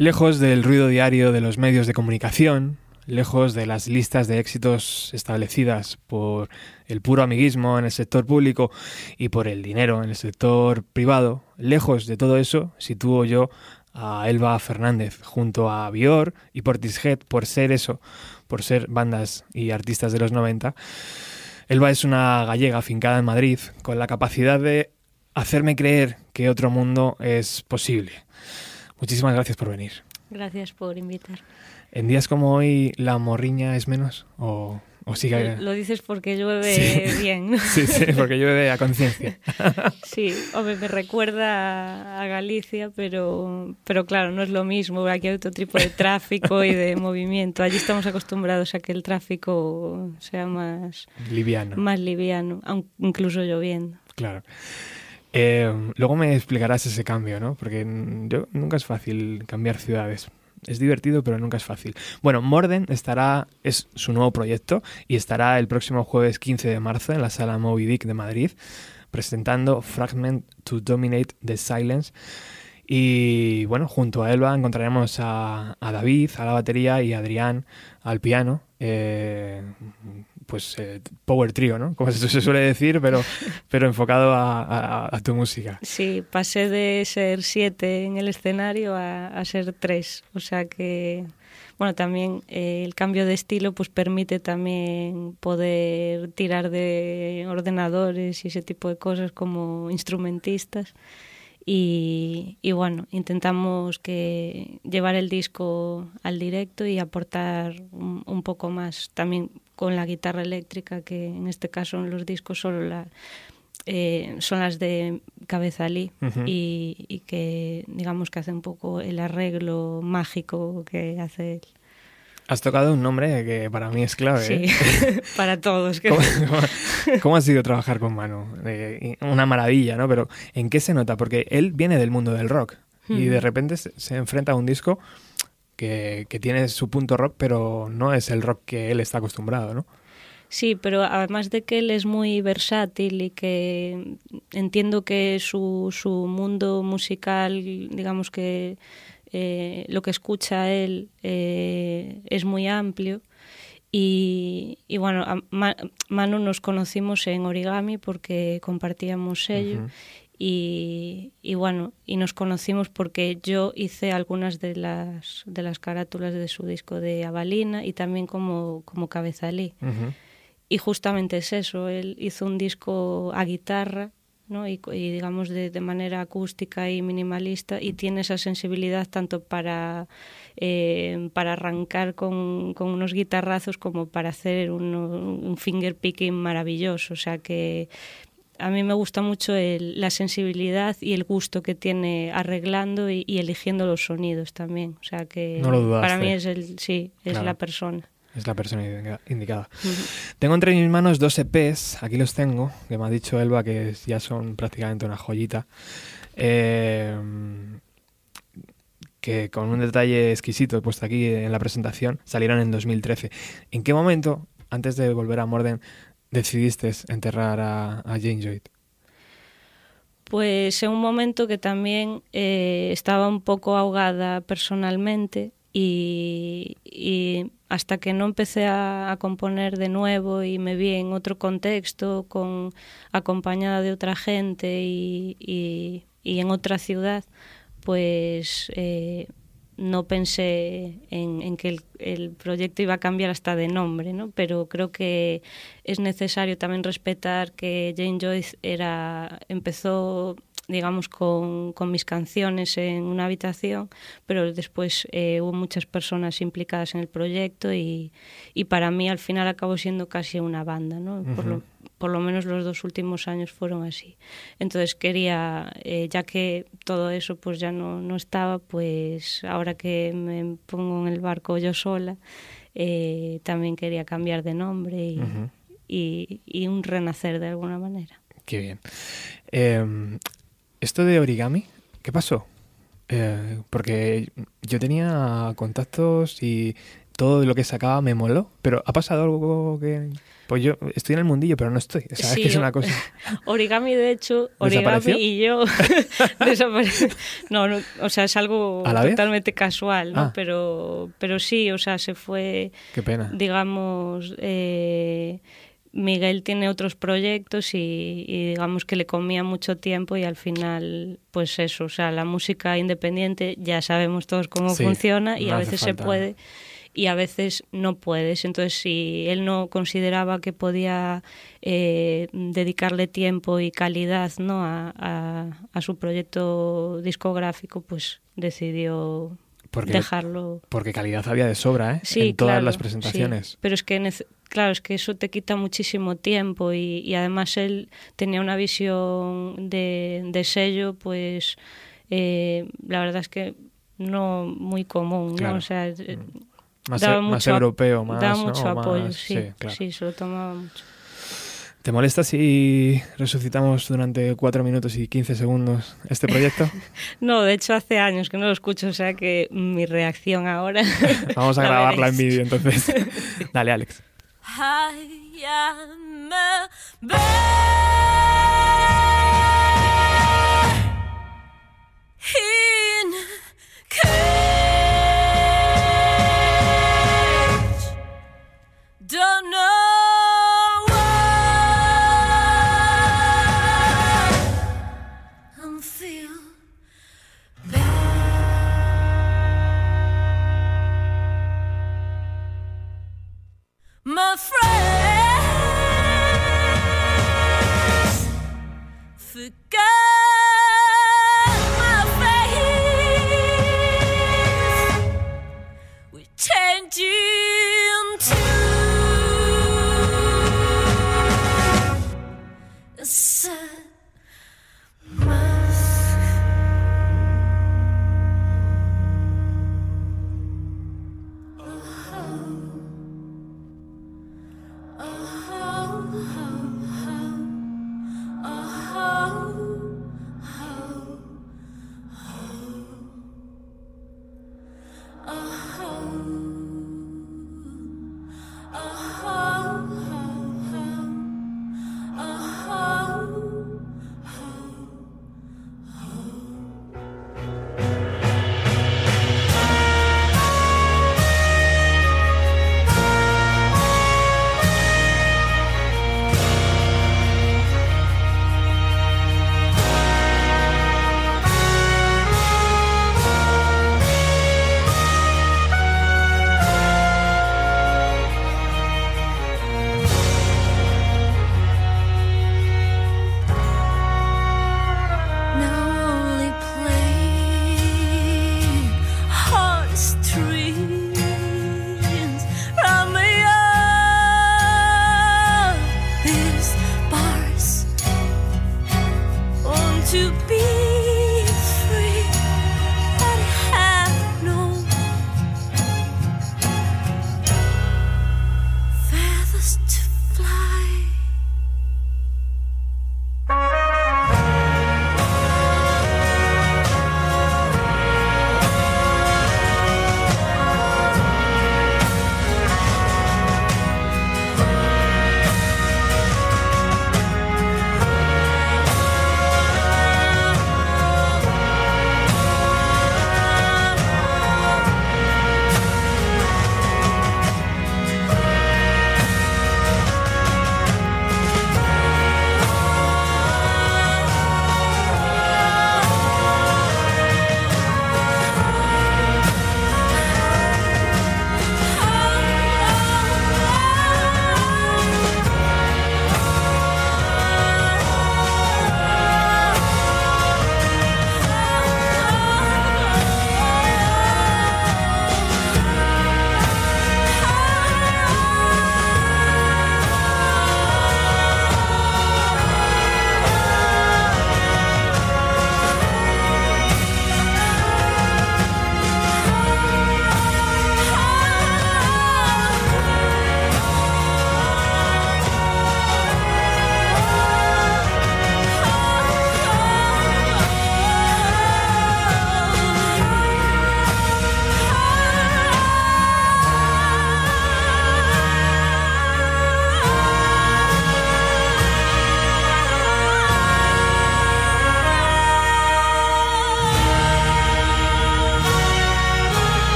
Lejos del ruido diario de los medios de comunicación, lejos de las listas de éxitos establecidas por el puro amiguismo en el sector público y por el dinero en el sector privado, lejos de todo eso, sitúo yo a Elba Fernández junto a Bior y Portishead por ser eso, por ser bandas y artistas de los 90. Elba es una gallega afincada en Madrid con la capacidad de hacerme creer que otro mundo es posible Muchísimas gracias por venir. Gracias por invitar. ¿En días como hoy la morriña es menos o, o sigue...? Lo dices porque llueve bien. Sí, sí, porque llueve a conciencia. Sí, hombre, me recuerda a Galicia, pero, pero claro, no es lo mismo. Aquí hay otro tipo de tráfico y de movimiento. Allí estamos acostumbrados a que el tráfico sea más... Liviano. Más liviano, incluso lloviendo. Claro. Eh, luego me explicarás ese cambio, ¿no? Porque yo, nunca es fácil cambiar ciudades. Es divertido, pero nunca es fácil. Bueno, Morden estará, es su nuevo proyecto y estará el próximo jueves 15 de marzo en la sala Moby Dick de Madrid presentando Fragment to Dominate the Silence. Y bueno, junto a Elba encontraremos a, David a la batería y a Adrián al piano. Eh, pues eh, power trio, ¿no? Como se suele decir, pero, pero enfocado a, tu música. Sí, pasé de ser siete en el escenario a, ser tres. O sea que, bueno, también eh, el cambio de estilo pues permite también poder tirar de ordenadores y ese tipo de cosas como instrumentistas. Y, bueno, intentamos que llevar el disco al directo y aportar un, poco más también con la guitarra eléctrica, que en este caso en los discos solo la, eh, son las de Cabezalí y, y, que digamos que hace un poco el arreglo mágico que hace él. Has tocado un nombre que para mí es clave. Sí, ¿eh? para todos. ¿Cómo, ha sido trabajar con Manu? Eh, una maravilla, ¿no? Pero ¿en qué se nota? Porque él viene del mundo del rock y de repente se enfrenta a un disco que, que, tiene su punto rock, pero no es el rock que él está acostumbrado, ¿no? Sí, pero además de que él es muy versátil y que entiendo que su, su mundo musical, digamos que eh, lo que escucha él eh, es muy amplio. Y, bueno, Manu nos conocimos en Origami porque compartíamos sello. Y, bueno, y nos conocimos porque yo hice algunas de las, de las carátulas de su disco de Avalina y también como, como cabezalí. Y justamente es eso, él hizo un disco a guitarra ¿no? y, digamos de, de, manera acústica y minimalista y tiene esa sensibilidad tanto para, eh, para arrancar con, con, unos guitarrazos como para hacer un, un finger picking maravilloso. O sea que a mí me gusta mucho el, la sensibilidad y el gusto que tiene arreglando y, y eligiendo los sonidos también. O sea que para mí es el sí, es claro. la persona. Es la persona indicada. Tengo entre mis manos dos EPs, aquí los tengo, que me ha dicho Elba que ya son prácticamente una joyita. Eh, que con un detalle exquisito puesto aquí en la presentación, salieron en 2013. ¿En qué momento, antes de volver a Morden, decidiste enterrar a, Jane Joy? Pues en un momento que también eh, estaba un poco ahogada personalmente y, hasta que no empecé a, componer de nuevo y me vi en otro contexto, con, acompañada de otra gente y, y, y en otra ciudad, pues eh, no pensé en, en que el, el, proyecto iba a cambiar hasta de nombre, ¿no? pero creo que es necesario también respetar que Jane Joyce era, empezó digamos, con, con, mis canciones en una habitación, pero después eh, hubo muchas personas implicadas en el proyecto y, y, para mí al final acabó siendo casi una banda, ¿no? Uh -huh. por, lo, por, lo, menos los dos últimos años fueron así. Entonces quería, eh, ya que todo eso pues ya no, no estaba, pues ahora que me pongo en el barco yo sola, eh, también quería cambiar de nombre y, uh -huh. y, y un renacer de alguna manera. Qué bien. Eh, esto de origami, ¿qué pasó? Eh, porque yo tenía contactos y todo lo que sacaba me moló, pero ha pasado algo que... Pues yo estoy en el mundillo, pero no estoy. O sí, es que es una cosa... Origami, de hecho, origami y yo. No, no, o sea, es algo totalmente casual, ¿no? Ah. Pero, pero sí, o sea, se fue... Qué pena. Digamos... Eh, Miguel tiene otros proyectos y, y, digamos que le comía mucho tiempo y al final, pues eso, o sea, la música independiente ya sabemos todos cómo sí, funciona y no a veces se puede y a veces no puedes. Entonces, si él no consideraba que podía eh, dedicarle tiempo y calidad ¿no? a, a, a su proyecto discográfico, pues decidió porque, dejarlo. Porque calidad había de sobra, ¿eh? Sí, en todas claro, las presentaciones. Sí. Pero es que, claro, es que eso te quita muchísimo tiempo y, y además él tenía una visión de, de sello, pues eh, la verdad es que no muy común, claro. ¿no? O sea, mm. más, daba e, más europeo, más, daba mucho ¿no? apoyo, más, sí, sí, claro. sí, se lo tomaba mucho. ¿Te molesta si resucitamos durante 4 minutos y 15 segundos este proyecto? no, de hecho hace años que no lo escucho, o sea que mi reacción ahora... Vamos a grabarla en vídeo entonces. Dale, Alex. I am a bird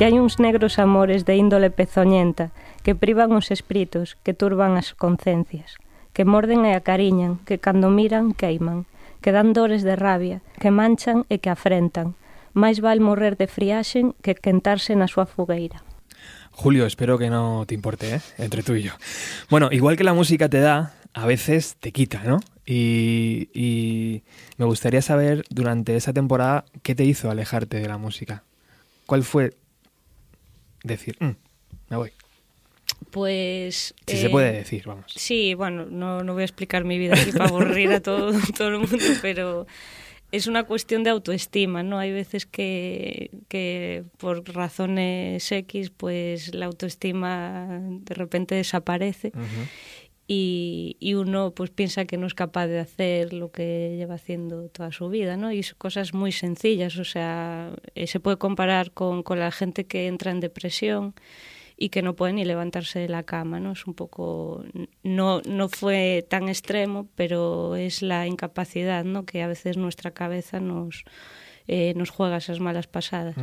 que hai uns negros amores de índole pezoñenta que privan os espíritos, que turban as concencias, que morden e acariñan, que cando miran queiman, que dan dores de rabia, que manchan e que afrentan. máis val morrer de friaxen que quentarse na súa fogueira. Julio, espero que no te importe, ¿eh? entre tú y yo. Bueno, igual que la música te da, a veces te quita, ¿no? Y, y, me gustaría saber durante esa temporada qué te hizo alejarte de la música. ¿Cuál fue decir, mm, me voy? Pues... Si eh, se puede decir, vamos. Sí, bueno, no, no voy a explicar mi vida aquí para aburrir a todo, todo el mundo, pero es una cuestión de autoestima, ¿no? Hay veces que, que por razones X, pues la autoestima de repente desaparece. Uh -huh. Y, y, uno pues piensa que no es capaz de hacer lo que lleva haciendo toda su vida, ¿no? Y son cosas muy sencillas, o sea, eh, se puede comparar con, con la gente que entra en depresión y que no puede ni levantarse de la cama, ¿no? Es un poco no no fue tan extremo, pero es la incapacidad, ¿no? Que a veces nuestra cabeza nos eh, nos juega esas malas pasadas.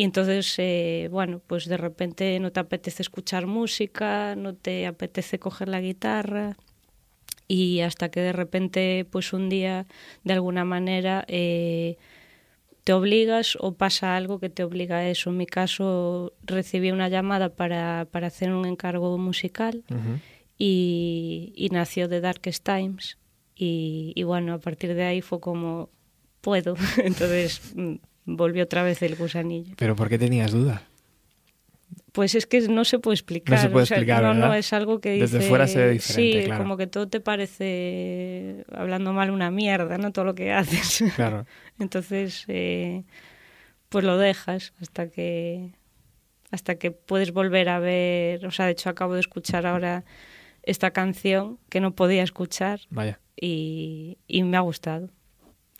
Y entonces, eh, bueno, pues de repente no te apetece escuchar música, no te apetece coger la guitarra y hasta que de repente, pues un día, de alguna manera, eh, te obligas o pasa algo que te obliga a eso. En mi caso recibí una llamada para, para hacer un encargo musical uh -huh. y, y, nació The Darkest Times y, y, bueno, a partir de ahí fue como, puedo. Entonces mm, volvió otra vez el gusanillo. ¿Pero por qué tenías dudas? Pues es que no se puede explicar. No se puede explicar, o sea, no, no, es algo que dice... Desde fuera se ve diferente, Sí, claro. como que todo te parece, hablando mal, una mierda, ¿no? Todo lo que haces. Claro. Entonces, eh, pues lo dejas hasta que hasta que puedes volver a ver... O sea, de hecho acabo de escuchar ahora esta canción que no podía escuchar. Vaya. Y, y me ha gustado.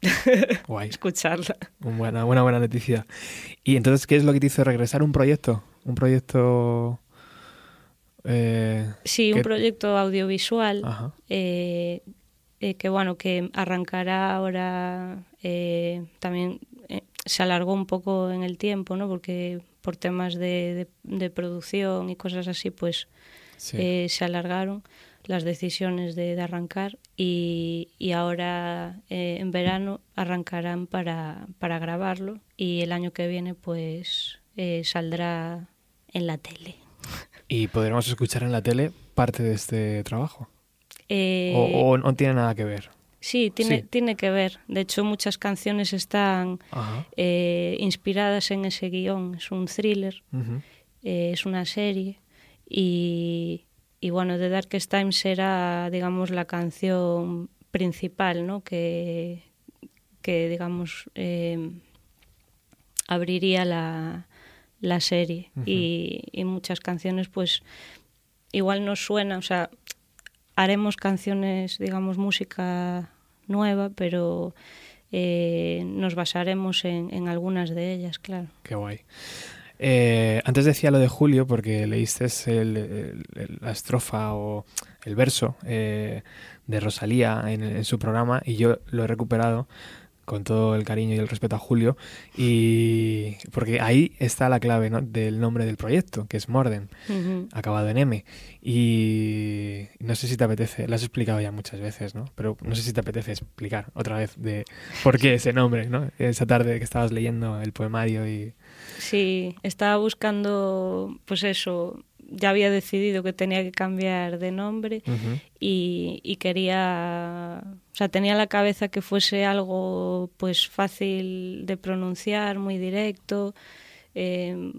Guay. escucharla. Una buena, buena, buena noticia. ¿Y entonces qué es lo que te hizo regresar un proyecto? Un proyecto... Eh, sí, que... un proyecto audiovisual eh, eh, que bueno que arrancará ahora eh, también eh, se alargó un poco en el tiempo, ¿no? Porque por temas de, de, de producción y cosas así, pues sí. Se alargaron las decisiones de, de arrancar y, y ahora eh, en verano arrancarán para, para grabarlo y el año que viene pues eh, saldrá en la tele. ¿Y podremos escuchar en la tele parte de este trabajo? Eh, o, ¿O no tiene nada que ver? Sí, tiene, sí. tiene que ver. De hecho, muchas canciones están inspiradas en ese guion. Es un thriller, uh -huh. es una serie y, y bueno, The Darkest Times era, digamos, la canción principal, ¿no? Que, que digamos, eh, abriría la, la serie. Uh -huh. y, y, muchas canciones, pues, igual no suena, o sea, haremos canciones, digamos, música nueva, pero eh, nos basaremos en, en, algunas de ellas, claro. Qué guay. Eh, antes decía lo de Julio porque leíste el, el, el, la estrofa o el verso eh, de Rosalía en, en, su programa y yo lo he recuperado con todo el cariño y el respeto a Julio y porque ahí está la clave ¿no? del nombre del proyecto que es Morden uh -huh. acabado en M y no sé si te apetece lo has explicado ya muchas veces no pero no sé si te apetece explicar otra vez de por qué ese nombre no esa tarde que estabas leyendo el poemario y sí estaba buscando pues eso ya había decidido que tenía que cambiar de nombre uh -huh. y, y, quería, o sea, tenía la cabeza que fuese algo pues fácil de pronunciar, muy directo, eh,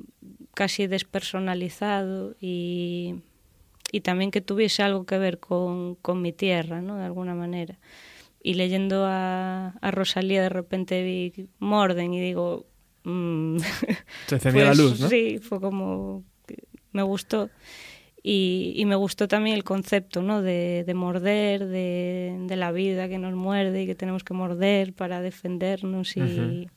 casi despersonalizado y, y, también que tuviese algo que ver con, con mi tierra, ¿no? De alguna manera. Y leyendo a, a Rosalía de repente vi Morden y digo... Mmm, Se encendió pues, la luz, ¿no? Sí, fue como me gustó. Y, y, me gustó también el concepto ¿no? de, de morder, de, de, la vida que nos muerde y que tenemos que morder para defendernos. Y, uh -huh.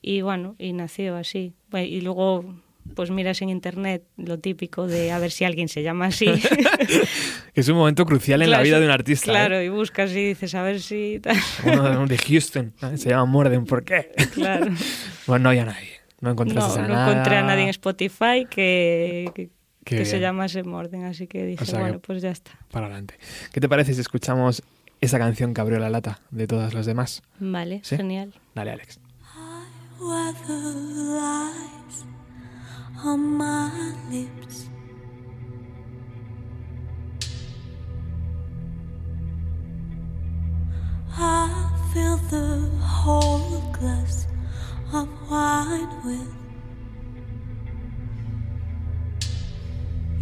y bueno, y nació así. Y luego, pues miras en internet lo típico de a ver si alguien se llama así. es un momento crucial en claro, la vida de un artista. Claro, ¿eh? y buscas y dices a ver si. Uno de Houston, se llama Morden, ¿por qué? Claro. bueno, no había nadie. No encontraste no, a no nada. encontré a nadie en Spotify que, que, Qué que se bien. llamase Morden, así que dije, O sea que- bueno, pues ya está. Para adelante. ¿Qué te parece si escuchamos esa canción que abrió la lata de todas las demás? Vale, ¿Sí? genial. Dale, Alex. Lies on my lips. I fill the whole glass of wine with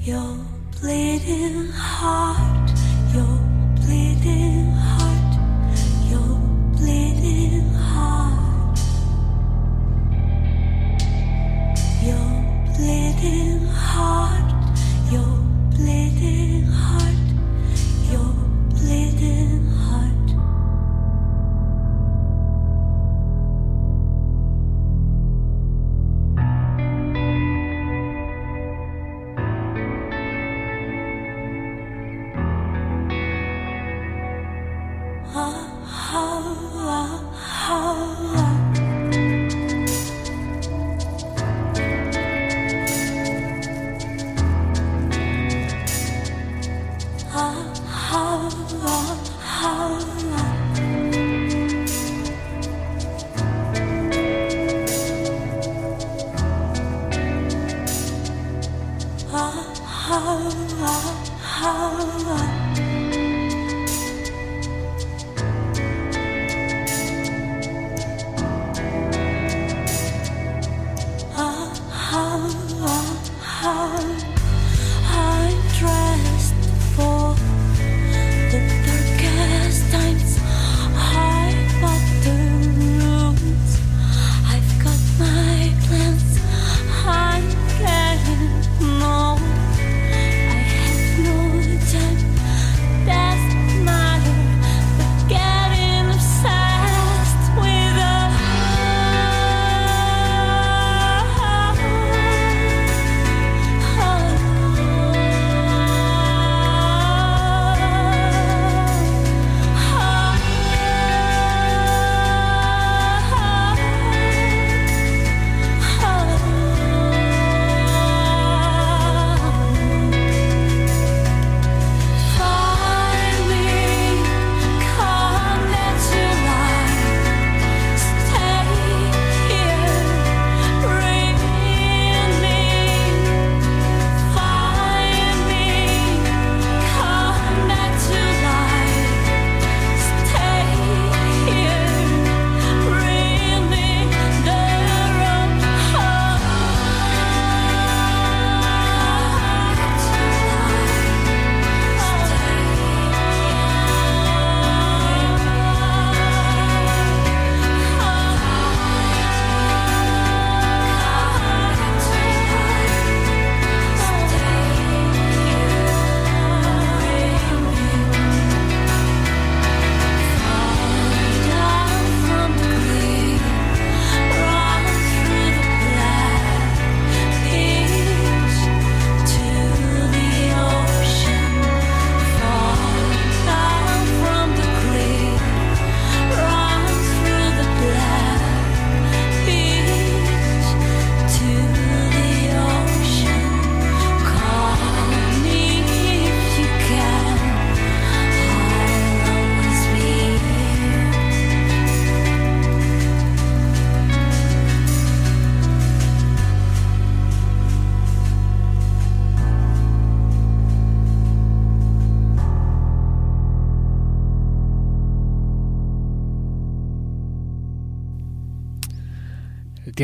your bleeding heart, your bleeding heart, your bleeding heart. Bleeding heart, your bleeding heart, your bleeding heart. Ah, ah, ah.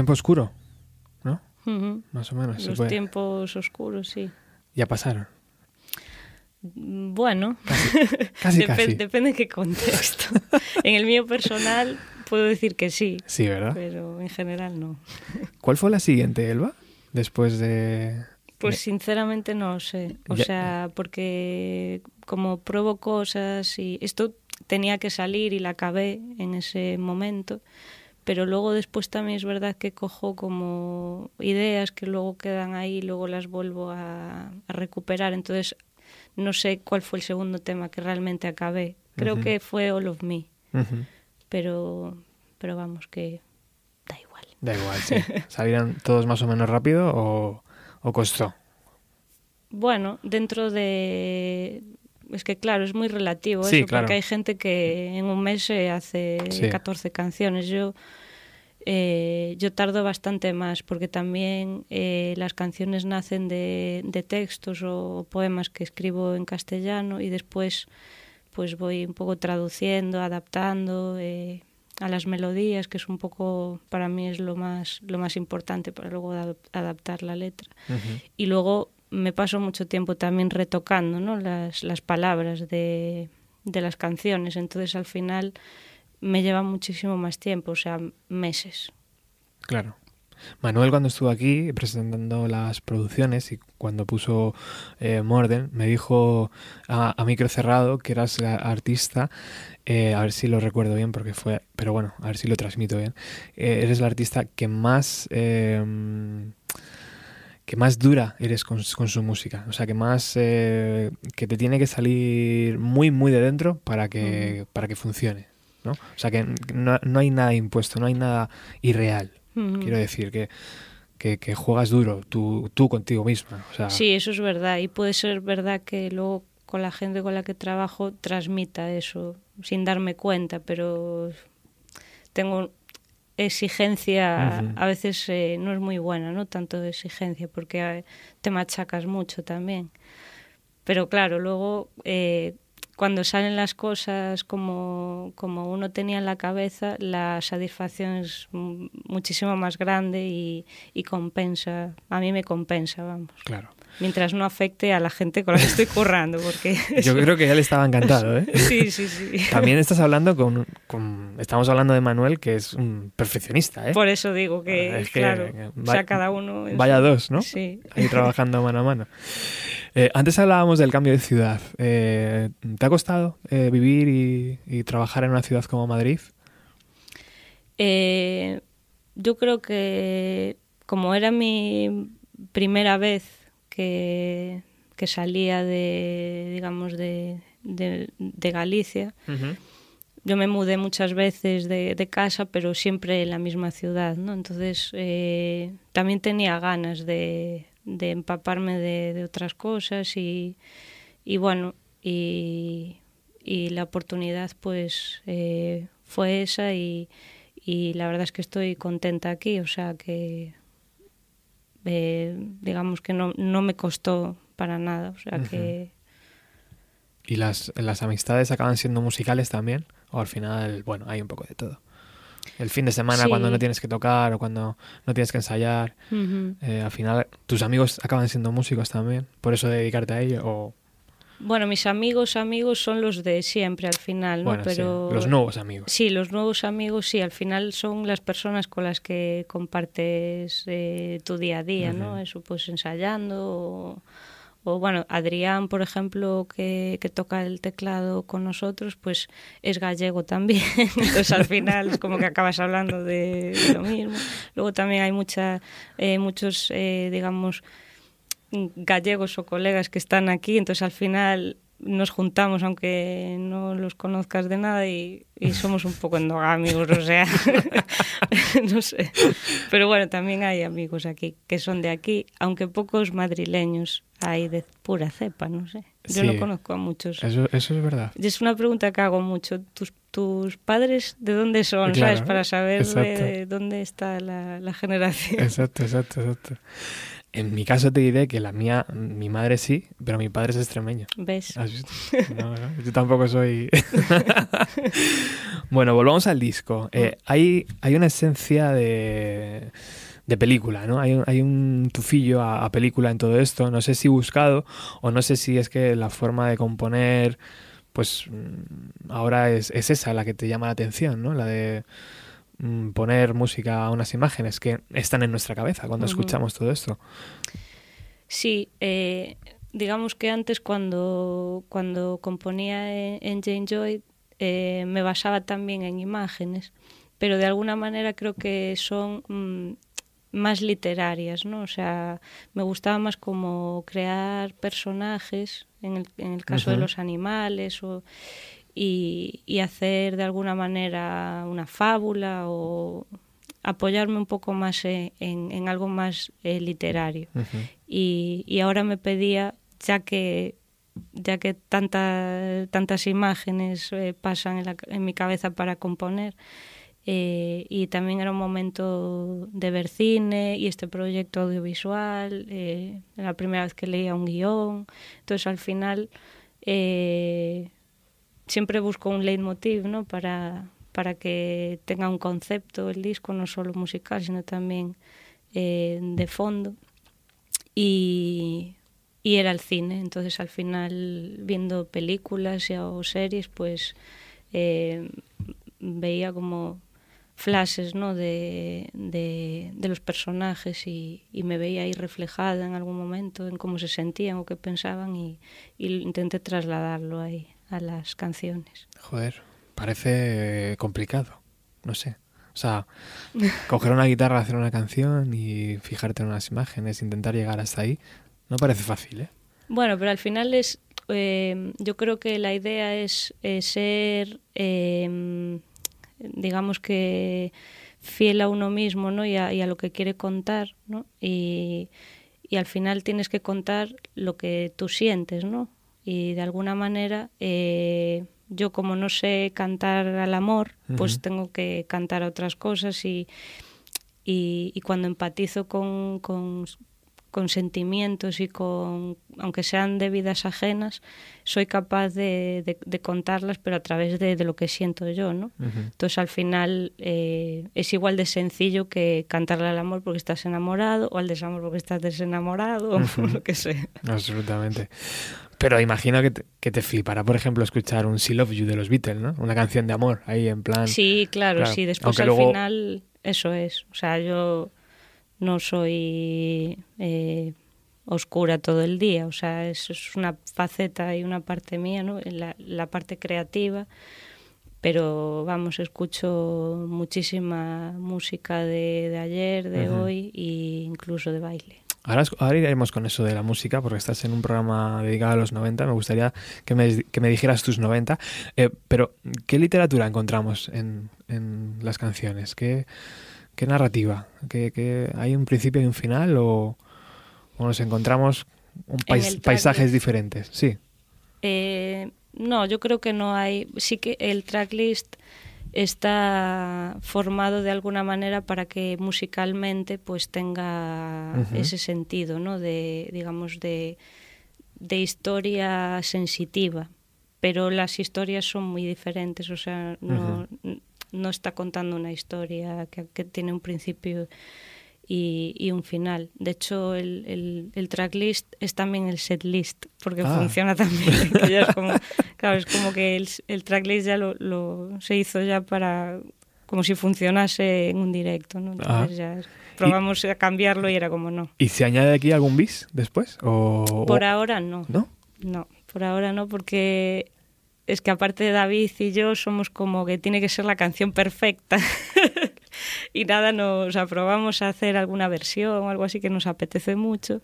Tiempo oscuro, ¿no? Más o menos. Los tiempos oscuros, sí. Ya pasaron. Bueno, Casi, depe- casi. depende de qué contexto. en el mío personal puedo decir que sí, Sí, ¿verdad? pero en general no. ¿Cuál fue la siguiente, Elba? Después de... Pues sinceramente no lo sé. O Ya- sea, porque como pruebo cosas y esto tenía que salir y la acabé en ese momento, pero luego después también es verdad que cojo como ideas que luego quedan ahí y luego las vuelvo a, a recuperar. Entonces no sé cuál fue el segundo tema que realmente acabé. Creo que fue All of Me, pero, pero vamos, que da igual. igual. Da igual, sí. ¿Salieron todos más o menos rápido o, o costó? Bueno, dentro de... Es que claro, es muy relativo Sí, eso, claro. porque hay gente que en un mes se hace Sí. 14 canciones. Yo, eh, yo tardo bastante más, porque también eh, las canciones nacen de, de textos o poemas que escribo en castellano y después pues voy un poco traduciendo, adaptando eh, a las melodías, que es un poco, para mí es lo más, lo más importante para luego adap- adaptar la letra y luego me paso mucho tiempo también retocando ¿no? las, las palabras de, de las canciones, entonces al final me lleva muchísimo más tiempo, o sea, meses. Claro. Manuel cuando estuvo aquí presentando las producciones y cuando puso eh, Morden me dijo a, a micro cerrado que eras la artista, eh, a ver si lo recuerdo bien porque fue, pero bueno, a ver si lo transmito bien, Eh, eres la artista que más que más dura eres con, con su música, o sea que más eh, que te tiene que salir muy muy de dentro para que para que funcione, ¿no? O sea que no, no hay nada impuesto, no hay nada irreal. Quiero decir que, que, que juegas duro tú, tú contigo misma. O sea, Sí, eso es verdad y puede ser verdad que luego con la gente con la que trabajo transmita eso sin darme cuenta, pero tengo exigencia, a veces eh, no es muy buena, ¿no? Tanto de exigencia, porque eh, te machacas mucho también. Pero claro, luego eh, cuando salen las cosas como, como uno tenía en la cabeza, la satisfacción es muchísimo más grande y, y compensa, a mí me compensa, vamos. claro. Mientras no afecte a la gente con la que estoy currando, porque... Yo creo que él estaba encantado, ¿eh? Sí, sí, sí. También estás hablando con, con- Estamos hablando de Manuel, que es un perfeccionista, ¿eh? Por eso digo que, Ah, es que, claro, o sea, cada uno... en Vaya su- dos, ¿no? Sí. Ahí trabajando mano a mano. Eh, antes hablábamos del cambio de ciudad. Eh, ¿Te ha costado eh, vivir y, y trabajar en una ciudad como Madrid? Eh, yo creo que como era mi primera vez que, que salía de, digamos, de, de, de Galicia, yo me mudé muchas veces de, de casa, pero siempre en la misma ciudad, ¿no? Entonces eh, también tenía ganas de, de empaparme de, de otras cosas y, y bueno, y, y la oportunidad pues eh, fue esa y, y la verdad es que estoy contenta aquí, o sea que eh, digamos que no, no me costó para nada, o sea que ¿Y las, las amistades acaban siendo musicales también? ¿O al final, bueno, hay un poco de todo? El fin de semana Sí. cuando no tienes que tocar o cuando no tienes que ensayar, eh, al final tus amigos acaban siendo músicos también, por eso dedicarte a ello o Bueno, mis amigos, amigos son los de siempre al final, ¿no? bueno, sí, Pero los nuevos amigos. Sí, los nuevos amigos, sí, al final son las personas con las que compartes eh, tu día a día, ¿no? Eso, pues ensayando o, o, bueno, Adrián, por ejemplo, que, que toca el teclado con nosotros, pues es gallego también, entonces al final es como que acabas hablando de, de lo mismo. Luego también hay mucha, eh, muchos, eh, digamos, gallegos o colegas que están aquí, entonces al final nos juntamos aunque no los conozcas de nada y, y somos un poco endogámicos, o sea, no sé. Pero bueno, también hay amigos aquí que son de aquí, aunque pocos madrileños hay de pura cepa, no sé. Yo Sí. no conozco a muchos. Eso, eso es verdad. Y es una pregunta que hago mucho. ¿Tus, tus padres de dónde son? Claro, ¿Sabes? Para saber de dónde está la, la generación. Exacto, exacto, exacto. En mi caso te diré que la mía, mi madre sí, pero mi padre es extremeño. ¿Ves? ¿Has visto? No, no, yo tampoco soy. bueno, volvamos al disco. Eh, hay, hay una esencia de, de película, ¿no? Hay, un- hay un tufillo a, a película en todo esto. No sé si buscado o no sé si es que la forma de componer, pues mm, ahora es, es esa la que te llama la atención, ¿no? La de poner música a unas imágenes que están en nuestra cabeza cuando escuchamos todo esto. Sí, eh, digamos que antes cuando, cuando componía en, en Jane Joy eh, me basaba también en imágenes, pero de alguna manera creo que son mm, más literarias, ¿no? O sea, me gustaba más como crear personajes, en el, en el caso de los animales, o, y, y hacer de alguna manera una fábula o apoyarme un poco más en, en- en algo más eh, literario. Y, y ahora me pedía, ya que ya que tanta- tantas imágenes eh, pasan en, la- en mi cabeza para componer, eh, y también era un momento de ver cine y este proyecto audiovisual, la primera vez que leía un guion, entonces al final eh, siempre busco un leitmotiv ¿no? para, para que tenga un concepto el disco, no solo musical, sino también eh, de fondo y, era el cine. Entonces al final viendo películas o series pues eh, veía como flashes ¿no? de, de, los personajes y, me veía ahí reflejada en algún momento en cómo se sentían o qué pensaban y intenté trasladarlo ahí a las canciones. Joder, parece complicado. No sé. O sea, coger una guitarra, hacer una canción y fijarte en unas imágenes, intentar llegar hasta ahí, no parece fácil, ¿eh? Bueno, pero al final es, eh, yo creo que la idea es, eh, ser, eh, digamos que fiel a uno mismo, ¿no? Y a, y a lo que quiere contar, ¿no? Y, y al final tienes que contar lo que tú sientes, ¿no? Y de alguna manera, eh, yo como no sé cantar al amor, pues Ujú. tengo que cantar otras cosas y, y, y cuando empatizo con, con, con sentimientos y con, aunque sean de vidas ajenas, soy capaz de, de- de contarlas, pero a través de, de lo que siento yo, ¿no? Ujú. Entonces al final eh, es igual de sencillo que cantarle al amor porque estás enamorado o al desamor porque estás desenamorado o lo que sea. Absolutamente. Pero imagino que te, que te flipará, por ejemplo, escuchar un She Love You de los Beatles, ¿no? Una canción de amor, ahí en plan... Sí, claro, Claro, sí. Después aunque al luego- final eso es. O sea, yo no soy eh, oscura todo el día. O sea, eso es una faceta y una parte mía, ¿no? La, la parte creativa. Pero vamos, escucho muchísima música de, de ayer, de hoy e incluso de baile. Ahora, ahora iremos con eso de la música, porque estás en un programa dedicado a los 90. Me gustaría que me, que me dijeras tus 90. Eh, pero, ¿qué literatura encontramos en, en las canciones? ¿Qué, qué narrativa? ¿Qué, qué- hay un principio y un final? ¿O, o nos encontramos un En pais- el paisajes diferentes? Sí. Eh, no, yo creo que no hay. Sí que el tracklist está formado de alguna manera para que musicalmente pues tenga ese sentido, ¿no? De, digamos, de, de historia sensitiva. Pero las historias son muy diferentes, o sea, no, no está contando una historia que, que tiene un principio y, y un final. De hecho, el, el, el tracklist es también el setlist, porque Ah. funciona también. que ya es como, claro, es como que el, el tracklist ya lo, lo- se hizo ya para como si funcionase en un directo, ¿no? Entonces ya es- probamos a cambiarlo y era como no. ¿Y se añade aquí algún bis después? ¿O, Por o- ahora no. ¿No? No, por ahora no, porque es que aparte de David y yo somos como que tiene que ser la canción perfecta. y nada, nos aprobamos a hacer alguna versión o algo así que nos apetece mucho.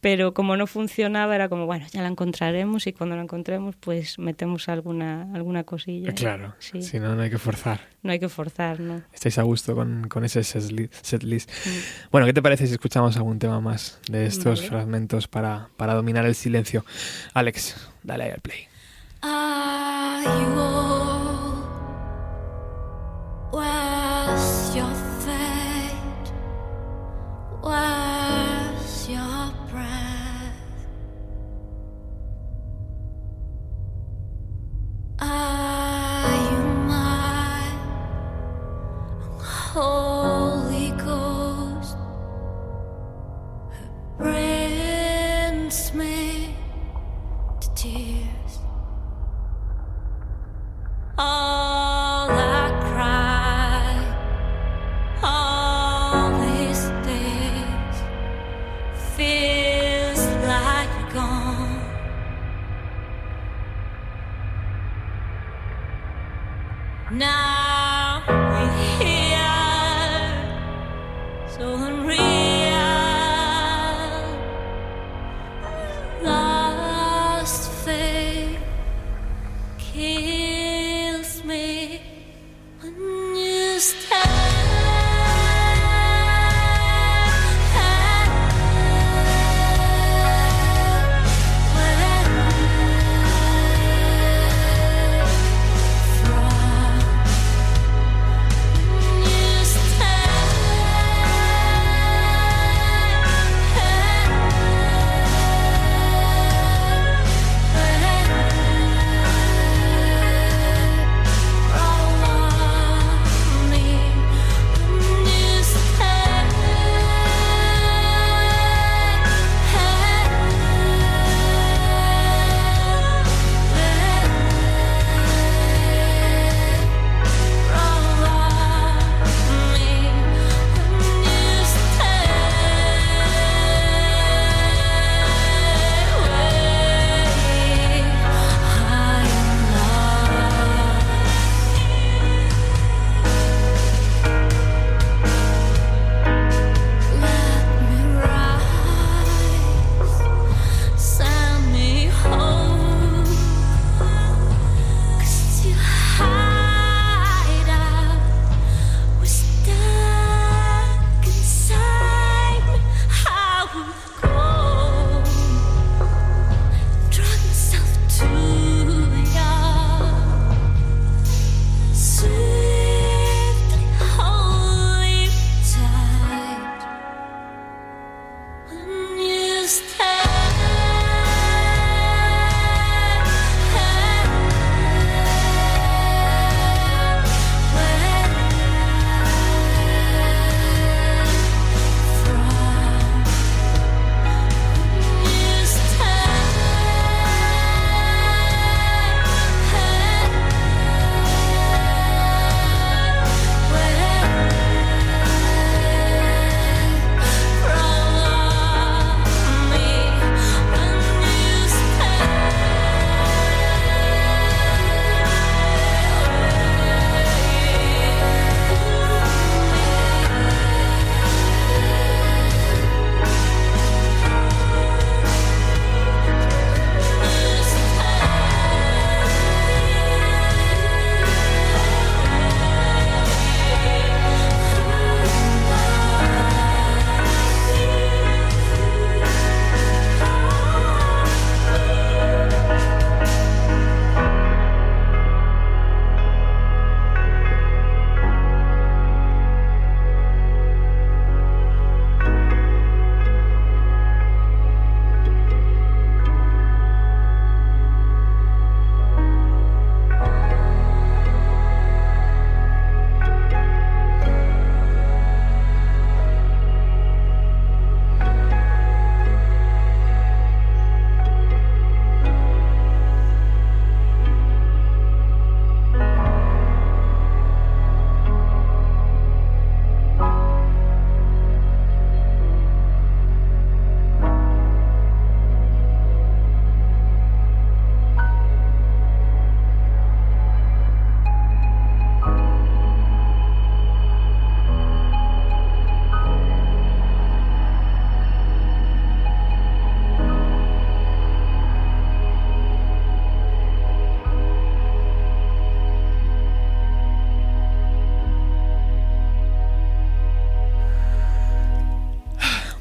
Pero como no funcionaba, era como, bueno, ya la encontraremos y cuando la encontremos, pues metemos alguna, alguna cosilla. Claro, Sí. si no, no hay que forzar. No hay que forzar, ¿no? Estáis a gusto con, con ese setli- setlist. Mm. Bueno, ¿qué te parece si escuchamos algún tema más de estos Vale. fragmentos para, para dominar el silencio? Alex, dale ahí al play. Are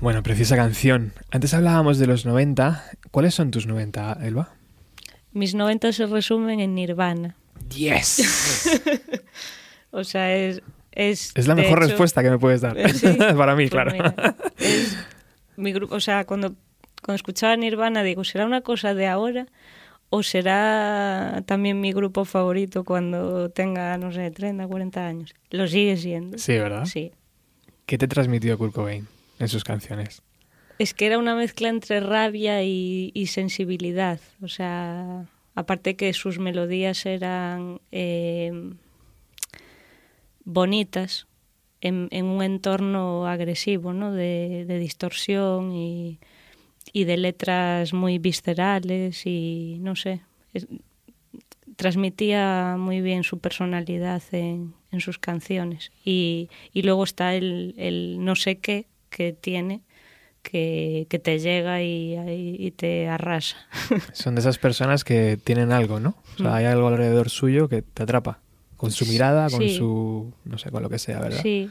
Bueno, preciosa canción. Antes hablábamos de los 90. ¿Cuáles son tus 90, Elba? Mis 90 se resumen en Nirvana. Yes. O sea, es... Es, es la mejor hecho, respuesta que me puedes dar. eh, sí. Para mí, Pues claro. mira, es mi grupo, o sea, cuando, cuando escuchaba Nirvana digo, ¿será una cosa de ahora o será también mi grupo favorito cuando tenga, no sé, 30, 40 años? Lo sigue siendo. Sí, ¿verdad? Sí. ¿Qué te transmitió Kurt Cobain en sus canciones? Es que era una mezcla entre rabia y, sensibilidad. O sea, aparte que sus melodías eran eh, bonitas en, un entorno agresivo, ¿no? De, distorsión y, de letras muy viscerales y no sé. transmitía muy bien su personalidad en, sus canciones. Y, luego está el no sé qué que tiene que, que te llega y, y- te arrasa. Son de esas personas que tienen algo, ¿no? O sea, Mm. hay algo alrededor suyo que te atrapa. Con su mirada, con Sí. su... no sé, con lo que sea, ¿verdad? Sí,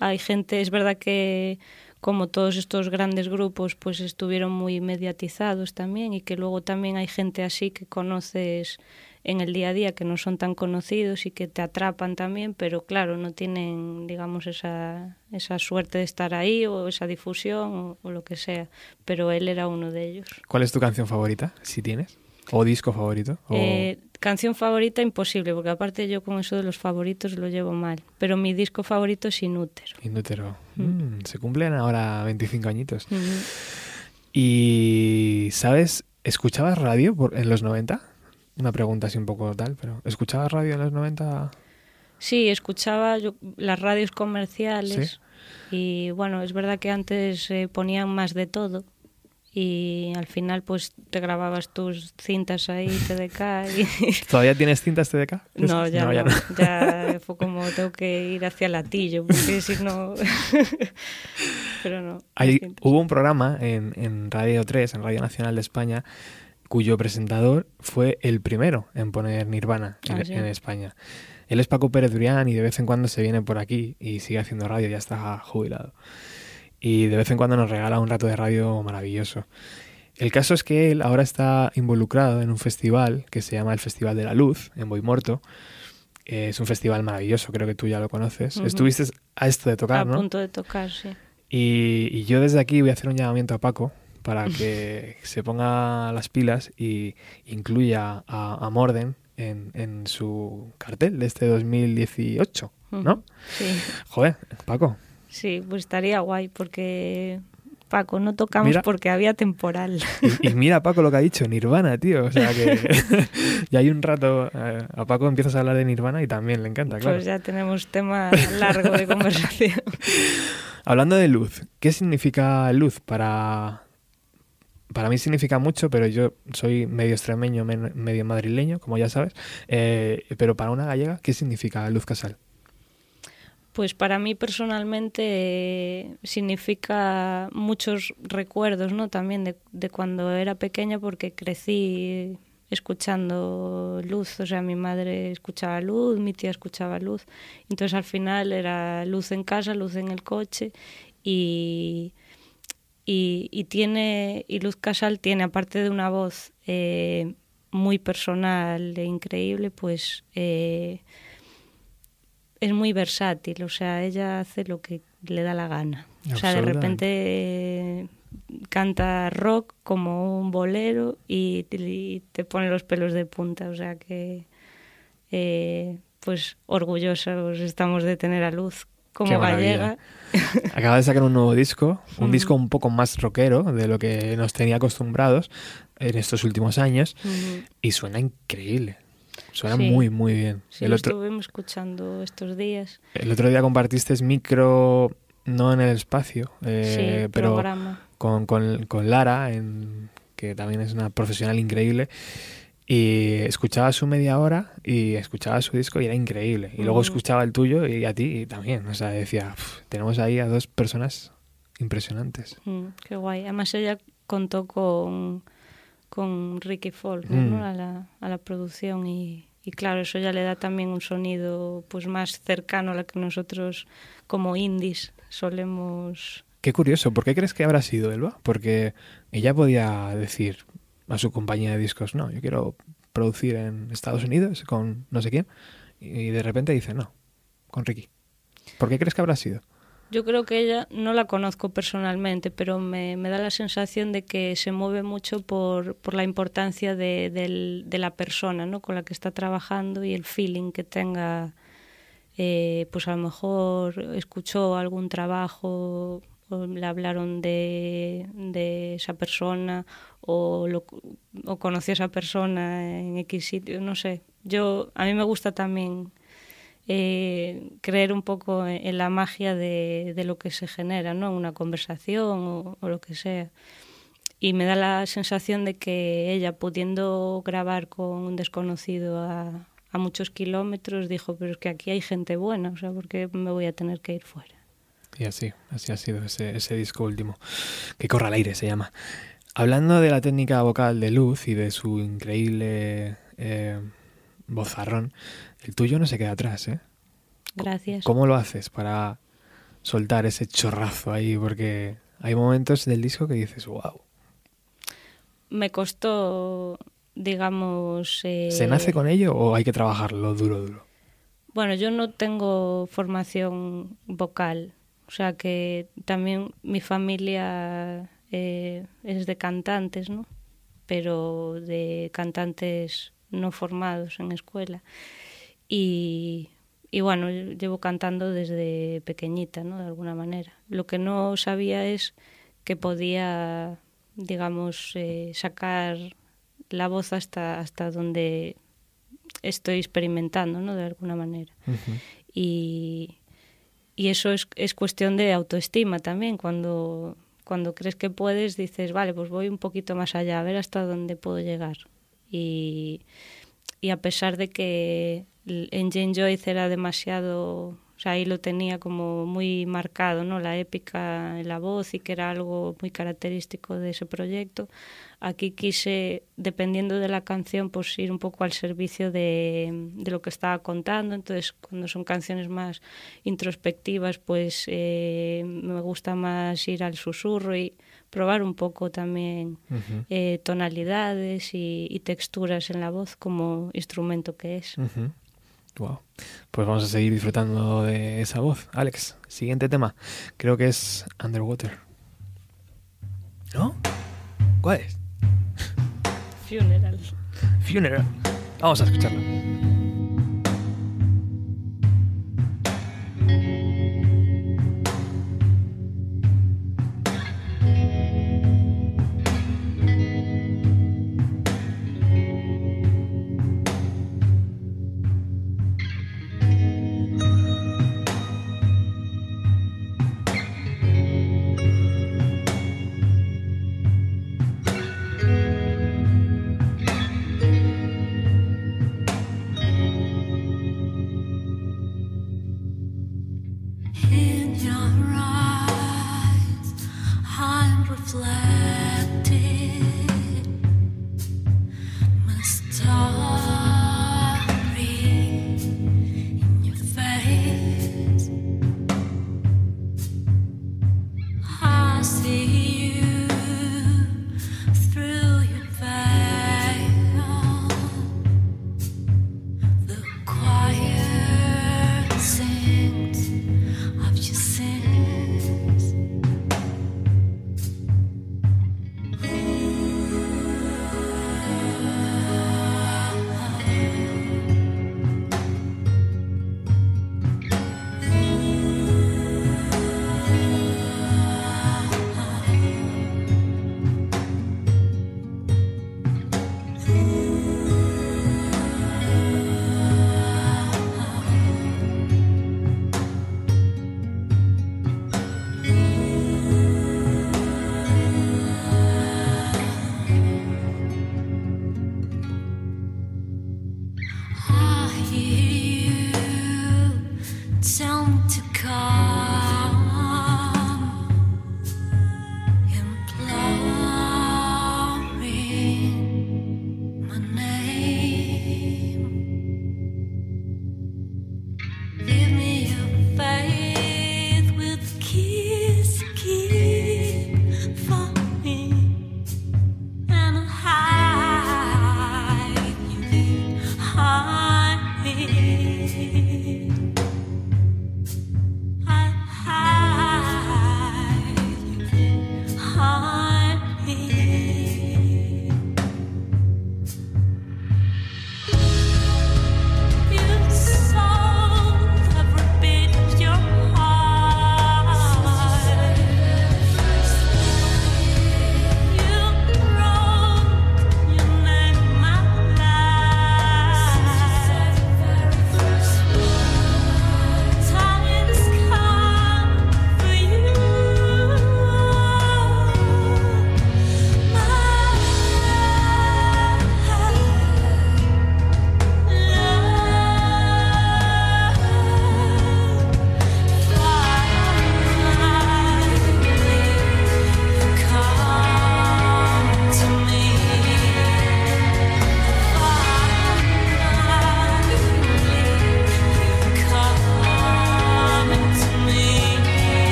hay gente, es verdad que como todos estos grandes grupos pues estuvieron muy mediatizados también y que luego también hay gente así que conoces en el día a día que no son tan conocidos y que te atrapan también, pero claro, no tienen, digamos, esa, esa suerte de estar ahí o esa difusión o, o lo que sea, pero él era uno de ellos. ¿Cuál es tu canción favorita, si tienes? ¿O disco favorito? O... Eh, canción favorita imposible, porque aparte yo con eso de los favoritos lo llevo mal, pero mi disco favorito es Inútero. Inútero. Mm, se cumplen ahora 25 añitos. Y, ¿sabes? ¿Escuchabas radio por- en los 90? Una pregunta así un poco tal, pero ¿escuchabas radio en los 90? Sí, escuchaba yo las radios comerciales y bueno, es verdad que antes eh, ponían más de todo y al final pues te grababas tus cintas ahí, TDK y... ¿Todavía tienes cintas TDK? No, ya no, ya, fue como tengo que ir hacia Latillo, porque si no... Pero no. Hay- hubo un programa en, en Radio 3, en Radio Nacional de España, cuyo presentador fue el primero en poner Nirvana en, Ah, ¿sí? en España. Él es Paco Pérez Durián y de vez en cuando se viene por aquí y sigue haciendo radio, ya está jubilado. Y de vez en cuando nos regala un rato de radio maravilloso. El caso es que él ahora está involucrado en un festival que se llama el Festival de la Luz, en Boimorto. Es un festival maravilloso, creo que tú ya lo conoces. Estuviste a esto de tocar, A ¿no? punto de tocar, sí. Y, y yo desde aquí voy a hacer un llamamiento a Paco para que se ponga las pilas y incluya a, a Morden en, en su cartel de este 2018, ¿no? Ujú. Sí. Joder, Paco, Sí, pues estaría guay porque Paco, no tocamos Mira. porque había temporal. y, y mira Paco lo que ha dicho, Nirvana, tío. O sea que ya hay un rato, eh, a Paco empiezas a hablar de Nirvana y también le encanta, claro. Pues ya tenemos tema largo de conversación. Hablando de luz, ¿qué significa luz para... Para mí significa mucho, pero yo soy medio extremeño, medio madrileño, como ya sabes. Eh, pero para una gallega, ¿qué significa luz casal? Pues para mí personalmente eh, significa muchos recuerdos, ¿no? También de cuando era pequeña porque crecí escuchando luz, o sea, mi madre escuchaba luz, mi tía escuchaba luz, entonces al final era luz en casa, luz en el coche y, y, y tiene, y Luz Casal tiene, aparte de una voz eh, muy personal e increíble, pues... eh, es muy versátil, o sea, ella hace lo que le da la gana. O sea, de repente eh, canta rock como un bolero y, y te pone los pelos de punta, o sea que eh, pues orgullosos estamos de tener a Luz como gallega. Acaba de sacar un nuevo disco, un Ujú. disco un poco más rockero de lo que nos tenía acostumbrados en estos últimos años y suena increíble. Suena Sí. muy, muy bien. Sí, el, lo otro, estuvimos escuchando estos días. el otro día compartiste micro, no en el espacio, eh, sí, pero programa. con, con- con Lara, en- que también es una profesional increíble. Y escuchaba su media hora y escuchaba su disco y era increíble. Y luego Mm. escuchaba el tuyo y a ti y también. O sea, decía, "Uf, tenemos ahí a dos personas impresionantes. Mm, qué guay. Además ella contó con, con Ricky Folk Mm. ¿no? a, la, a la producción y, y claro, eso ya le da también un sonido pues más cercano a lo que nosotros como indies solemos Qué curioso, ¿por qué crees que habrá sido Elba? Porque ella podía decir a su compañía de discos, no, yo quiero producir en Estados Unidos con no sé quién, y de repente dice, no, con Ricky. ¿Por qué crees que habrá sido? Yo creo que ella no la conozco personalmente, pero me, me da la sensación de que se mueve mucho por, por la importancia de, de la persona ¿no? con la que está trabajando y el feeling que tenga. Eh, pues a lo mejor escuchó algún trabajo, le hablaron de, esa persona o, lo, o conoció a esa persona en X sitio, no sé. Yo, a mí me gusta también eh, creer un poco en, la magia de, lo que se genera, ¿no? Una conversación o, o lo que sea. Y me da la sensación de que ella, pudiendo grabar con un desconocido a, a muchos kilómetros, dijo, pero es que aquí hay gente buena, o sea, ¿por qué me voy a tener que ir fuera? Y así, así ha sido ese, ese disco último, que corra al aire se llama. Hablando de la técnica vocal de Luz y de su increíble eh, vozarrón, el tuyo no se queda atrás, ¿eh? Gracias. ¿Cómo lo haces para soltar ese chorrazo ahí? Porque hay momentos del disco que dices, wow. Me costó, digamos... eh, ¿Se nace con ello o hay que trabajarlo duro, duro? Bueno, yo no tengo formación vocal, o sea que también mi familia eh, es de cantantes, ¿no? Pero de cantantes no formados en escuela. Y, y bueno, llevo cantando desde pequeñita, ¿no? De alguna manera. Lo que no sabía es que podía, digamos, eh, sacar la voz hasta, hasta donde estoy experimentando, ¿no? De alguna manera. Y, y eso es, es cuestión de autoestima también. Cuando, cuando crees que puedes, dices, vale, pues voy un poquito más allá, a ver hasta dónde puedo llegar. Y, y a pesar de que en Jane Joyce era demasiado, sea, ahí lo tenía como muy marcado, ¿no? La épica en la voz y que era algo muy característico de ese proyecto. Aquí quise, dependiendo de la canción, pues ir un poco al servicio de, de lo que estaba contando. Entonces, cuando son canciones más introspectivas, pues eh, me gusta más ir al susurro y probar un poco también eh, tonalidades y, y texturas en la voz como instrumento que es. Wow. Pues vamos a seguir disfrutando de esa voz. Alex, siguiente tema. Creo que es Underwater. ¿No? ¿Cuál es? Funeral. Funeral. Vamos a escucharlo.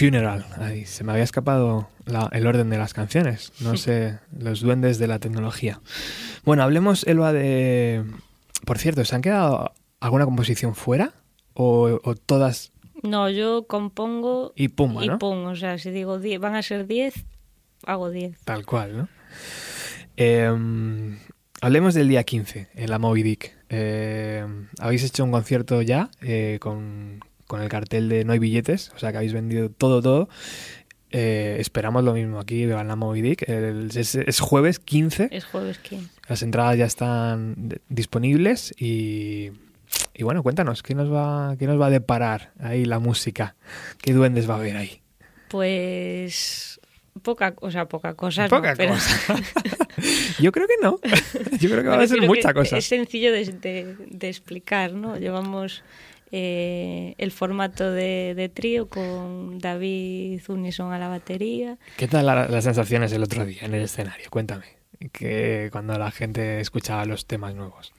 Funeral. Ahí, se me había escapado la- el orden de las canciones. No sé, los duendes de la tecnología. Bueno, hablemos, Elba, de... Por cierto, ¿se han quedado alguna composición fuera? ¿O, o todas No, yo compongo y pumba, y no? pongo. O sea, si digo 10, van a ser 10, hago 10. Tal cual, ¿no? Eh, hablemos del día 15 en la Moby Dick. Eh, habéis hecho un concierto ya eh, con, con el cartel de No hay billetes, o sea que habéis vendido todo, todo. Eh, esperamos lo mismo aquí en la Moby Dick. El- es, es jueves 15, Es jueves 15. las entradas ya están de- disponibles y, y bueno, cuéntanos, ¿qué nos, va, ¿qué nos va a deparar ahí la música? ¿Qué duendes va a haber ahí? Pues poca, o sea, poca cosa. Poca no, pero- cosa. Yo creo que no. Yo creo que va a ser mucha cosa. Es sencillo de, de- de explicar, ¿no? Llevamos eh, el formato de, de trío con David Unison a la batería. ¿Qué tal la- las sensaciones el otro día en el escenario? Cuéntame. Que cuando la gente escuchaba los temas nuevos.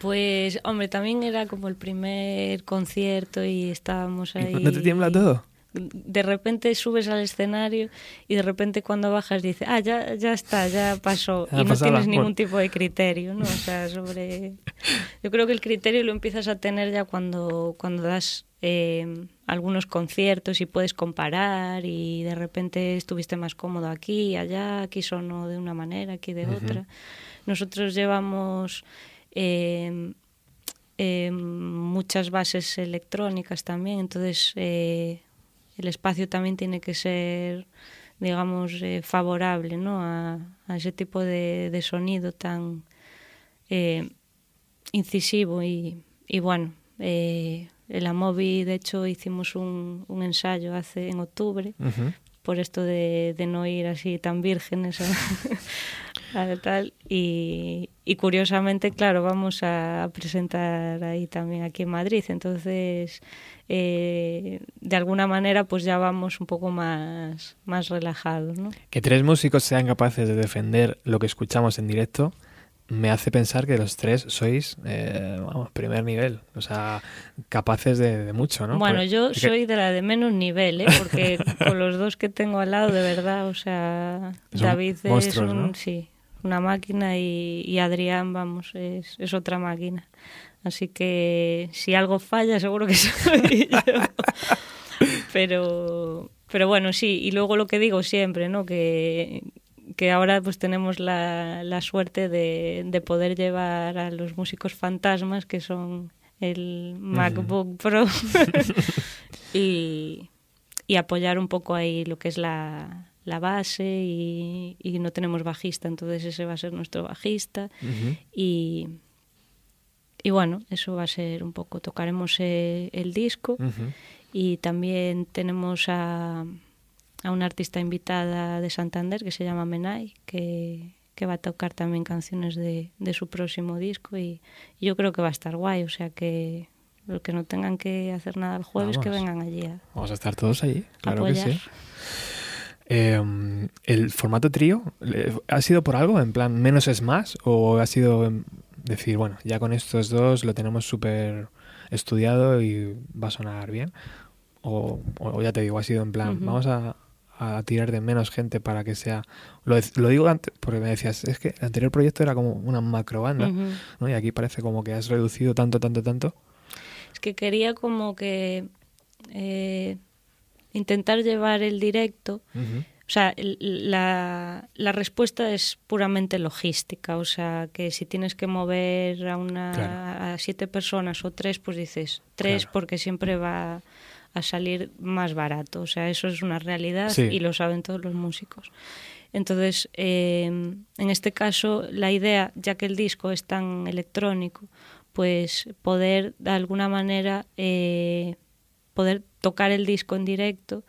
Pues, hombre, también era como el primer concierto y estábamos ahí. ¿No te tiembla todo? De repente subes al escenario y de repente cuando bajas dices, ah, ya, ya está, ya pasó. Y no tienes ningún tipo de criterio, ¿no? O sea, sobre... Yo creo que el criterio lo empiezas a tener ya cuando, cuando das eh, algunos conciertos y puedes comparar y de repente estuviste más cómodo aquí, allá, aquí sonó de una manera, aquí de otra. Nosotros llevamos... eh, eh, muchas bases electrónicas también, entonces eh, el espacio también tiene que ser, digamos, eh, favorable ¿no? a, ese tipo de, de sonido tan eh, incisivo y, y bueno, eh, en la Movi de hecho hicimos un, un ensayo hace en octubre. Por esto de, no ir así tan vírgenes a, tal. Y, y curiosamente, claro, vamos a presentar ahí también aquí en Madrid. Entonces, eh, de alguna manera, pues ya vamos un poco más, más relajados, ¿no? Que tres músicos sean capaces de defender lo que escuchamos en directo me hace pensar que los tres sois, eh, vamos, primer nivel. O sea, capaces de, de mucho, ¿no? Bueno, Porque- yo que- soy de la de menos nivel, ¿eh? porque con los dos que tengo al lado, de verdad, o sea, Son David es un, ¿no? sí, una máquina y, y Adrián, vamos, es, es otra máquina. Así que si algo falla, seguro que soy yo. Pero, pero bueno, sí, y luego lo que digo siempre, ¿no? Que, que ahora pues tenemos la, la suerte de, de poder llevar a los músicos fantasmas, que son el MacBook Pro, y, y apoyar un poco ahí lo que es la, la base y, y no tenemos bajista, entonces ese va a ser nuestro bajista. Y, y bueno, eso va a ser un poco, tocaremos eh, el disco. Y también tenemos a, a una artista invitada de Santander que se llama Menai, que, que va a tocar también canciones de, de su próximo disco y, y yo creo que va a estar guay, o sea que los que no tengan que hacer nada el jueves que vengan allí a Vamos a estar todos allí, claro que sí. Eh, ¿El formato trío ha sido por algo? ¿En plan menos es más? ¿O ha sido em, decir, bueno, ya con estos dos lo tenemos súper estudiado y va a sonar bien? O, o ya te digo, ha sido en plan, vamos a, a tirar de menos gente para que sea... Lo, lo digo antes porque me decías, es que el anterior proyecto era como una macro banda. ¿no? Y aquí parece como que has reducido tanto, tanto, tanto. Es que quería como que eh, intentar llevar el directo. O sea, la, la respuesta es puramente logística. O sea, que si tienes que mover a una Claro. a siete personas o tres, pues dices tres Claro. porque siempre va a salir más barato. O sea, eso es una realidad Sí. y lo saben todos los músicos. Entonces, eh, en este caso, la idea, ya que el disco es tan electrónico, pues poder de alguna manera eh, poder tocar el disco en directo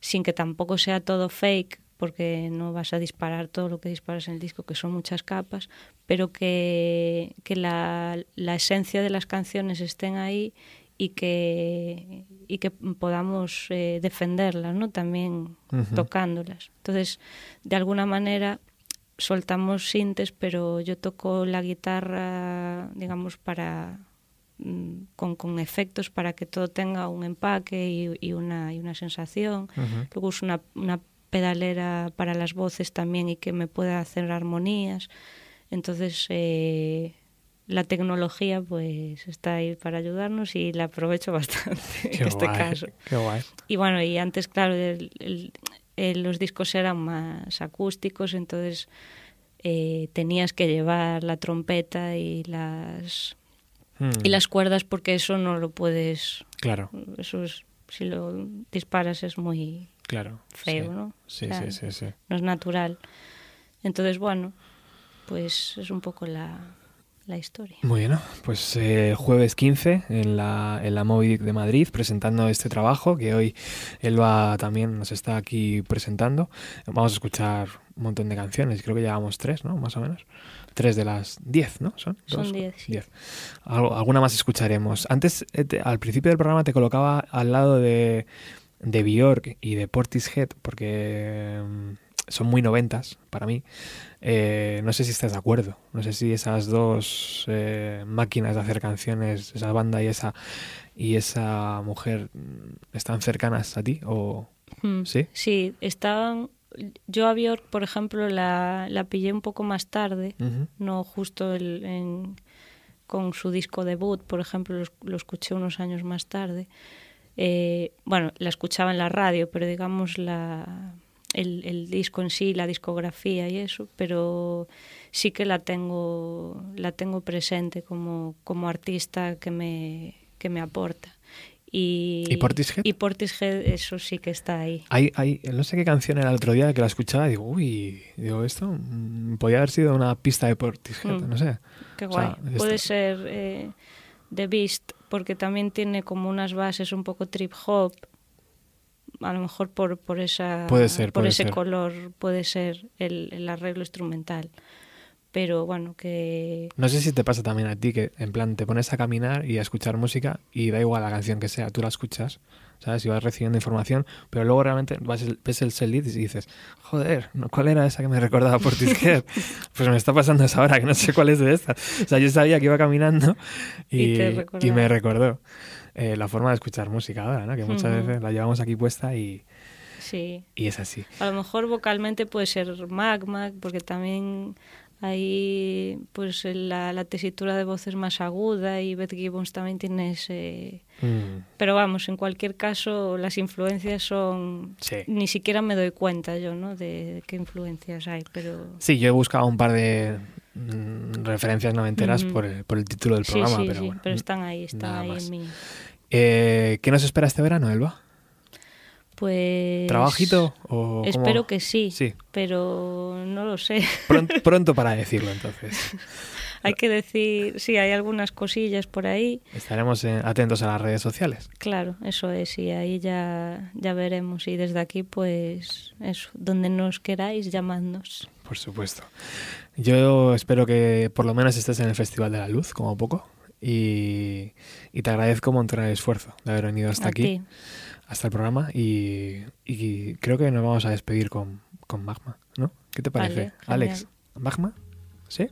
sin que tampoco sea todo fake, porque no vas a disparar todo lo que disparas en el disco, que son muchas capas, pero que, que la, la esencia de las canciones estén ahí y que, y que podamos eh, defenderlas, ¿no? También tocándolas. Entonces, de alguna manera soltamos sintes, pero yo toco la guitarra, digamos, para mm, con, con efectos para que todo tenga un empaque y, y una, y una sensación. Luego uso una, una pedalera para las voces también y que me pueda hacer armonías. Entonces, eh, la tecnología pues está ahí para ayudarnos y la aprovecho bastante Qué en este guay, caso. Qué guay. Y bueno, y antes, claro, el- el- el- los discos eran más acústicos, entonces eh, tenías que llevar la trompeta y las, y las cuerdas porque eso no lo puedes, Claro, eso es, si lo disparas es muy claro. feo, sí. ¿no? Sí, O sea, sí, sí, sí. No es natural. Entonces, bueno, pues es un poco la, la historia. Muy bien, pues eh, jueves 15 en la, en la Moby Dick de Madrid presentando este trabajo que hoy Elba también nos está aquí presentando. Vamos a escuchar un montón de canciones, creo que llevamos tres, ¿no? Más o menos. Tres de las diez, ¿no? Son, Son diez, sí. diez. Algo- alguna más escucharemos. Antes, eh, te- al principio del programa te colocaba al lado de, de Björk y de Portishead porque son muy noventas para mí. Eh, no sé si estás de acuerdo. No sé si esas dos eh, máquinas de hacer canciones, esa banda y esa y esa mujer mm, están cercanas a ti o Mm. sí. Sí, estaban. Yo a Björk, por ejemplo, la, la pillé un poco más tarde, no justo el- en- con su disco debut, por ejemplo, lo escuché unos años más tarde. Eh, bueno, la escuchaba en la radio, pero digamos la, el, el disco en sí, la discografía y eso, pero sí que la tengo, la tengo presente como, como artista que me, que me aporta. Y, ¿Y Portishead? Y Portishead, eso sí que está ahí. Hay, hay, no sé qué canción era el otro día que la escuchaba y digo, uy, digo, esto mm, podía haber sido una pista de Portishead, Mm. no sé. Qué O sea, guay. esto- Puede ser eh, The Beast, porque también tiene como unas bases un poco trip hop. A lo mejor por, por esa Puede ser, por puede ese ser. color puede ser el, el arreglo instrumental. Pero bueno, que No sé si te pasa también a ti que en plan te pones a caminar y a escuchar música y da igual la canción que sea, tú la escuchas, ¿sabes? Y vas recibiendo información, pero luego realmente vas el- ves el setlist y dices, joder. ¿cuál era esa que me recordaba por Portishead? pues me está pasando esa ahora, que no sé cuál es de estas. O sea, yo sabía que iba caminando y, Y y me recordó eh, la forma de escuchar música ahora, ¿no? Que muchas veces la llevamos aquí puesta y, sí. y es así. A lo mejor vocalmente puede ser magma, porque también ahí pues la, la tesitura de voz es más aguda y Beth Gibbons también tiene ese... Mm, Pero vamos, en cualquier caso las influencias son... sí. Ni siquiera me doy cuenta yo, ¿no? De, de qué influencias hay, pero... Sí, yo he buscado un par de mm, referencias noventeras por, el, por el título del programa, sí, pero sí, bueno. pero están ahí, están ahí más. en mí. Eh, ¿Qué nos espera este verano, Elba? Pues... ¿Trabajito o cómo? Espero que sí, Sí, pero no lo sé. pronto, pronto para decirlo entonces. hay que decir, sí, hay algunas cosillas por ahí. Estaremos eh, atentos a las redes sociales. Claro, eso es, y ahí ya, ya veremos. Y desde aquí, pues, eso, donde nos queráis, llamadnos. Por supuesto. Yo espero que por lo menos estés en el Festival de la Luz, como poco. Y, y te agradezco un montón el esfuerzo de haber venido hasta A aquí, ti. hasta el programa. Y, y creo que nos vamos a despedir con, con Magma, ¿no? ¿Qué te parece, Vale, Alex? ¿Magma? ¿Sí?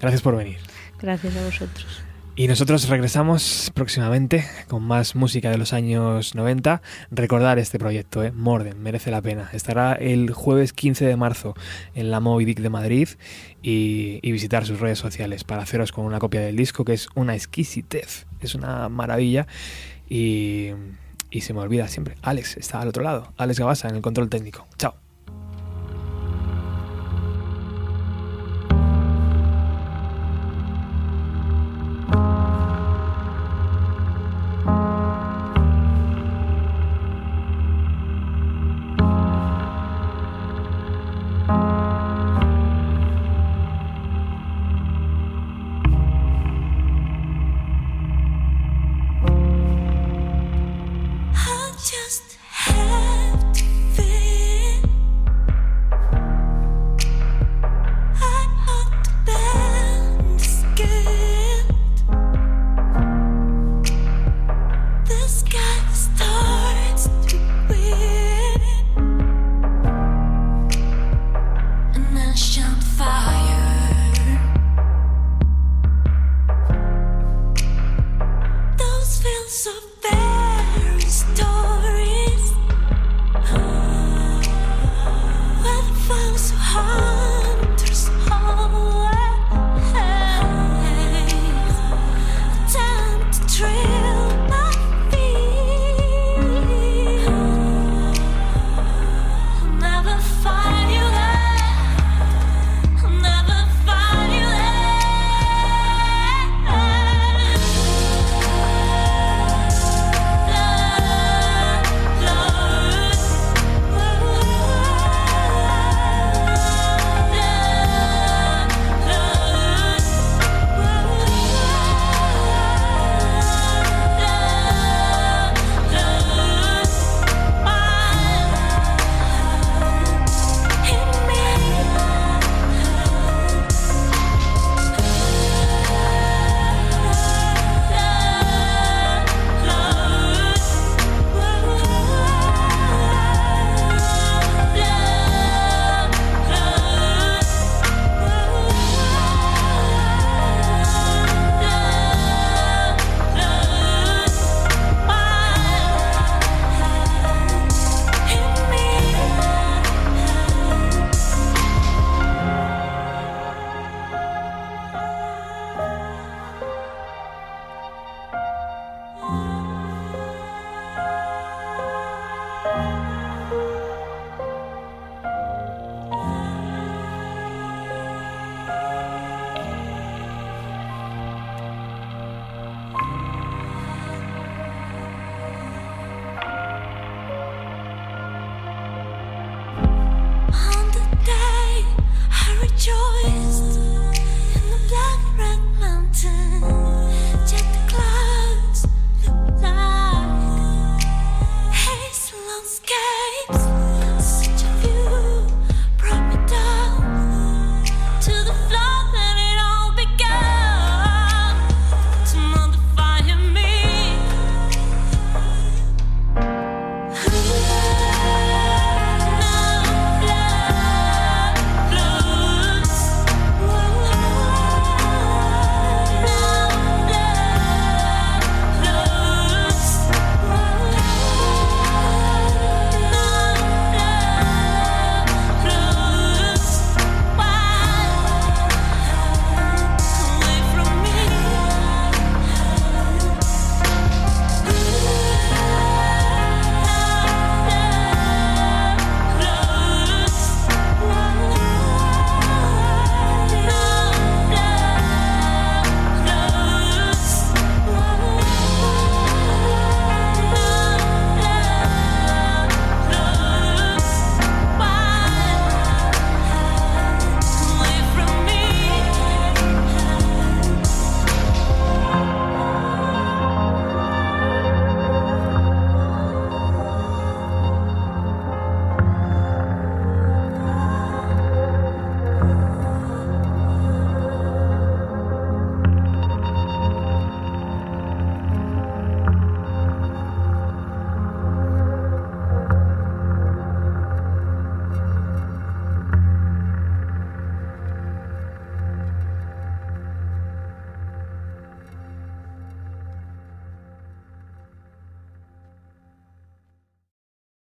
Gracias por venir. Gracias a vosotros. Y nosotros regresamos próximamente con más música de los años 90. Recordar este proyecto, ¿eh? Morden, merece la pena. Estará el jueves 15 de marzo en la Moby Dick de Madrid y, y visitar sus redes sociales para haceros con una copia del disco que es una exquisitez, es una maravilla y, y se me olvida siempre. Alex está al otro lado, Alex Gabasa en el control técnico. Chao.